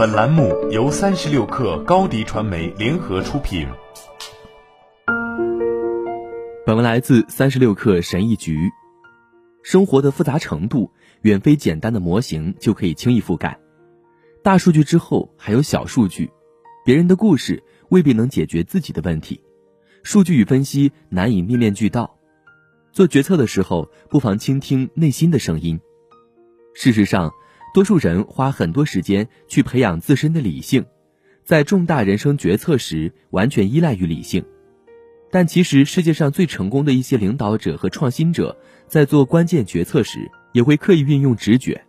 本栏目由三十六氪高低传媒联合出品。本文来自三十六氪神译局。生活的复杂程度远非简单的模型就可以轻易覆盖。大数据之后还有小数据，别人的故事未必能解决自己的问题。数据与分析难以面面俱到。做决策的时候，不妨倾听内心的声音。事实上，多数人花很多时间去培养自身的理性，在重大人生决策时完全依赖于理性。但其实，世界上最成功的一些领导者和创新者，在做关键决策时，也会刻意运用直觉。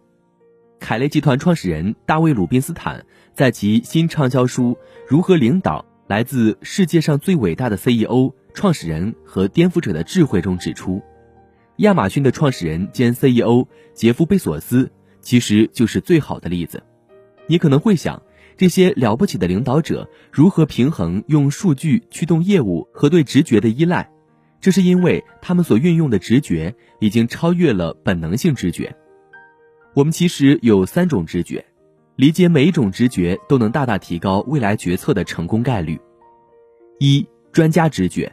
凯雷集团创始人大卫·鲁宾斯坦在其新畅销书《如何领导来自世界上最伟大的 CEO、创始人和颠覆者的智慧》中指出，亚马逊的创始人兼 CEO 杰夫·贝索斯其实就是最好的例子。你可能会想。这些了不起的领导者如何平衡用数据驱动业务和对直觉的依赖？这是因为他们所运用的直觉已经超越了本能性直觉。我们其实有三种直觉，理解每一种直觉都能大大提高未来决策的成功概率。一、专家直觉，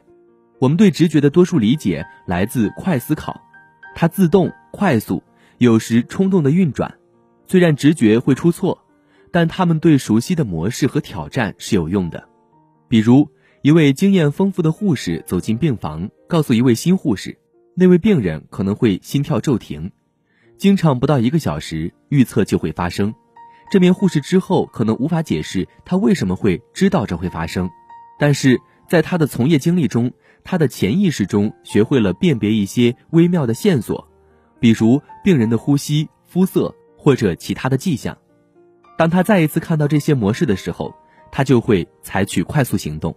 我们对直觉的多数理解来自快思考，它自动、快速，有时冲动的运转。虽然直觉会出错。但他们对熟悉的模式和挑战是有用的，比如一位经验丰富的护士走进病房，告诉一位新护士，那位病人可能会心跳骤停，经常不到一个小时预测就会发生。这名护士之后可能无法解释他为什么会知道这会发生，但是在他的从业经历中，他的潜意识中学会了辨别一些微妙的线索，比如病人的呼吸、肤色或者其他的迹象。当他再一次看到这些模式的时候，他就会采取快速行动。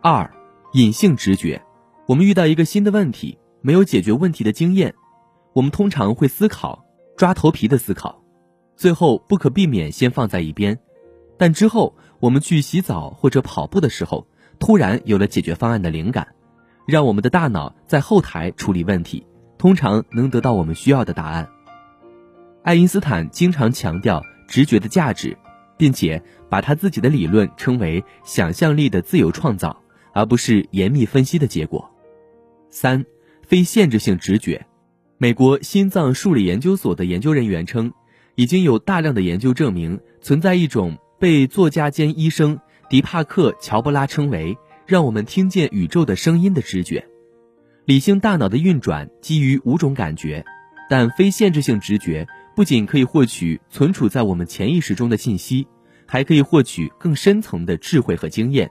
二，隐性直觉，我们遇到一个新的问题，没有解决问题的经验，我们通常会思考，抓头皮的思考，最后不可避免先放在一边，但之后我们去洗澡或者跑步的时候，突然有了解决方案的灵感，让我们的大脑在后台处理问题，通常能得到我们需要的答案。爱因斯坦经常强调。直觉的价值，并且把他自己的理论称为想象力的自由创造，而不是严密分析的结果。三、非限制性直觉。美国心脏数理研究所的研究人员称，已经有大量的研究证明存在一种被作家兼医生迪帕克·乔布拉称为“让我们听见宇宙的声音”的直觉。理性大脑的运转基于五种感觉，但非限制性直觉。不仅可以获取存储在我们潜意识中的信息，还可以获取更深层的智慧和经验，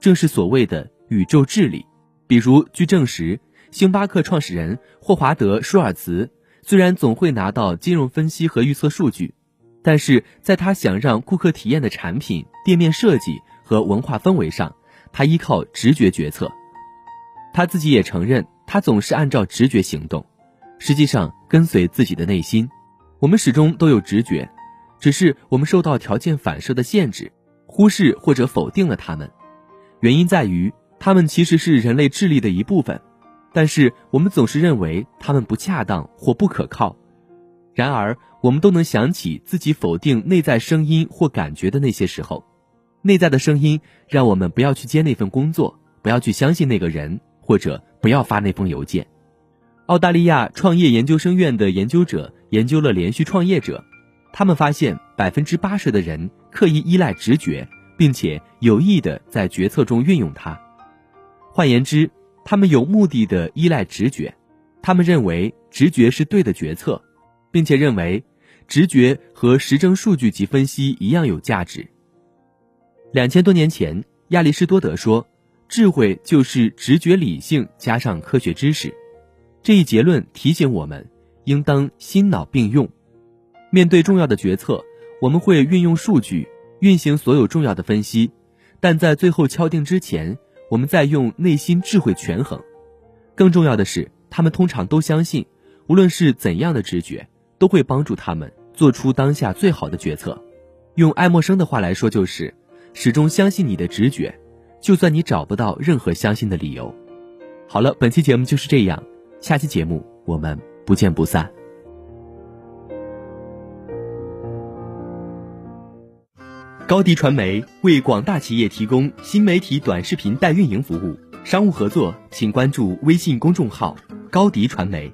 正是所谓的宇宙智力。比如，据证实，星巴克创始人霍华德·舒尔茨虽然总会拿到金融分析和预测数据，但是在他想让顾客体验的产品、店面设计和文化氛围上，他依靠直觉决策。他自己也承认，他总是按照直觉行动，实际上跟随自己的内心。我们始终都有直觉，只是我们受到条件反射的限制，忽视或者否定了他们。原因在于，他们其实是人类智力的一部分，但是我们总是认为他们不恰当或不可靠。然而，我们都能想起自己否定内在声音或感觉的那些时候。内在的声音让我们不要去接那份工作，不要去相信那个人，或者不要发那封邮件。澳大利亚创业研究生院的研究者研究了连续创业者，他们发现百分之八十的人刻意依赖直觉，并且有意的在决策中运用它。换言之，他们有目的的依赖直觉，他们认为直觉是对的决策，并且认为直觉和实证数据及分析一样有价值。两千多年前，亚里士多德说：“智慧就是直觉理性加上科学知识。”这一结论提醒我们，应当心脑并用。面对重要的决策，我们会运用数据运行所有重要的分析，但在最后敲定之前，我们再用内心智慧权衡。更重要的是，他们通常都相信，无论是怎样的直觉，都会帮助他们做出当下最好的决策。用爱默生的话来说，就是始终相信你的直觉，就算你找不到任何相信的理由。好了，本期节目就是这样。下期节目我们不见不散。高迪传媒为广大企业提供新媒体短视频代运营服务，商务合作请关注微信公众号“高迪传媒”。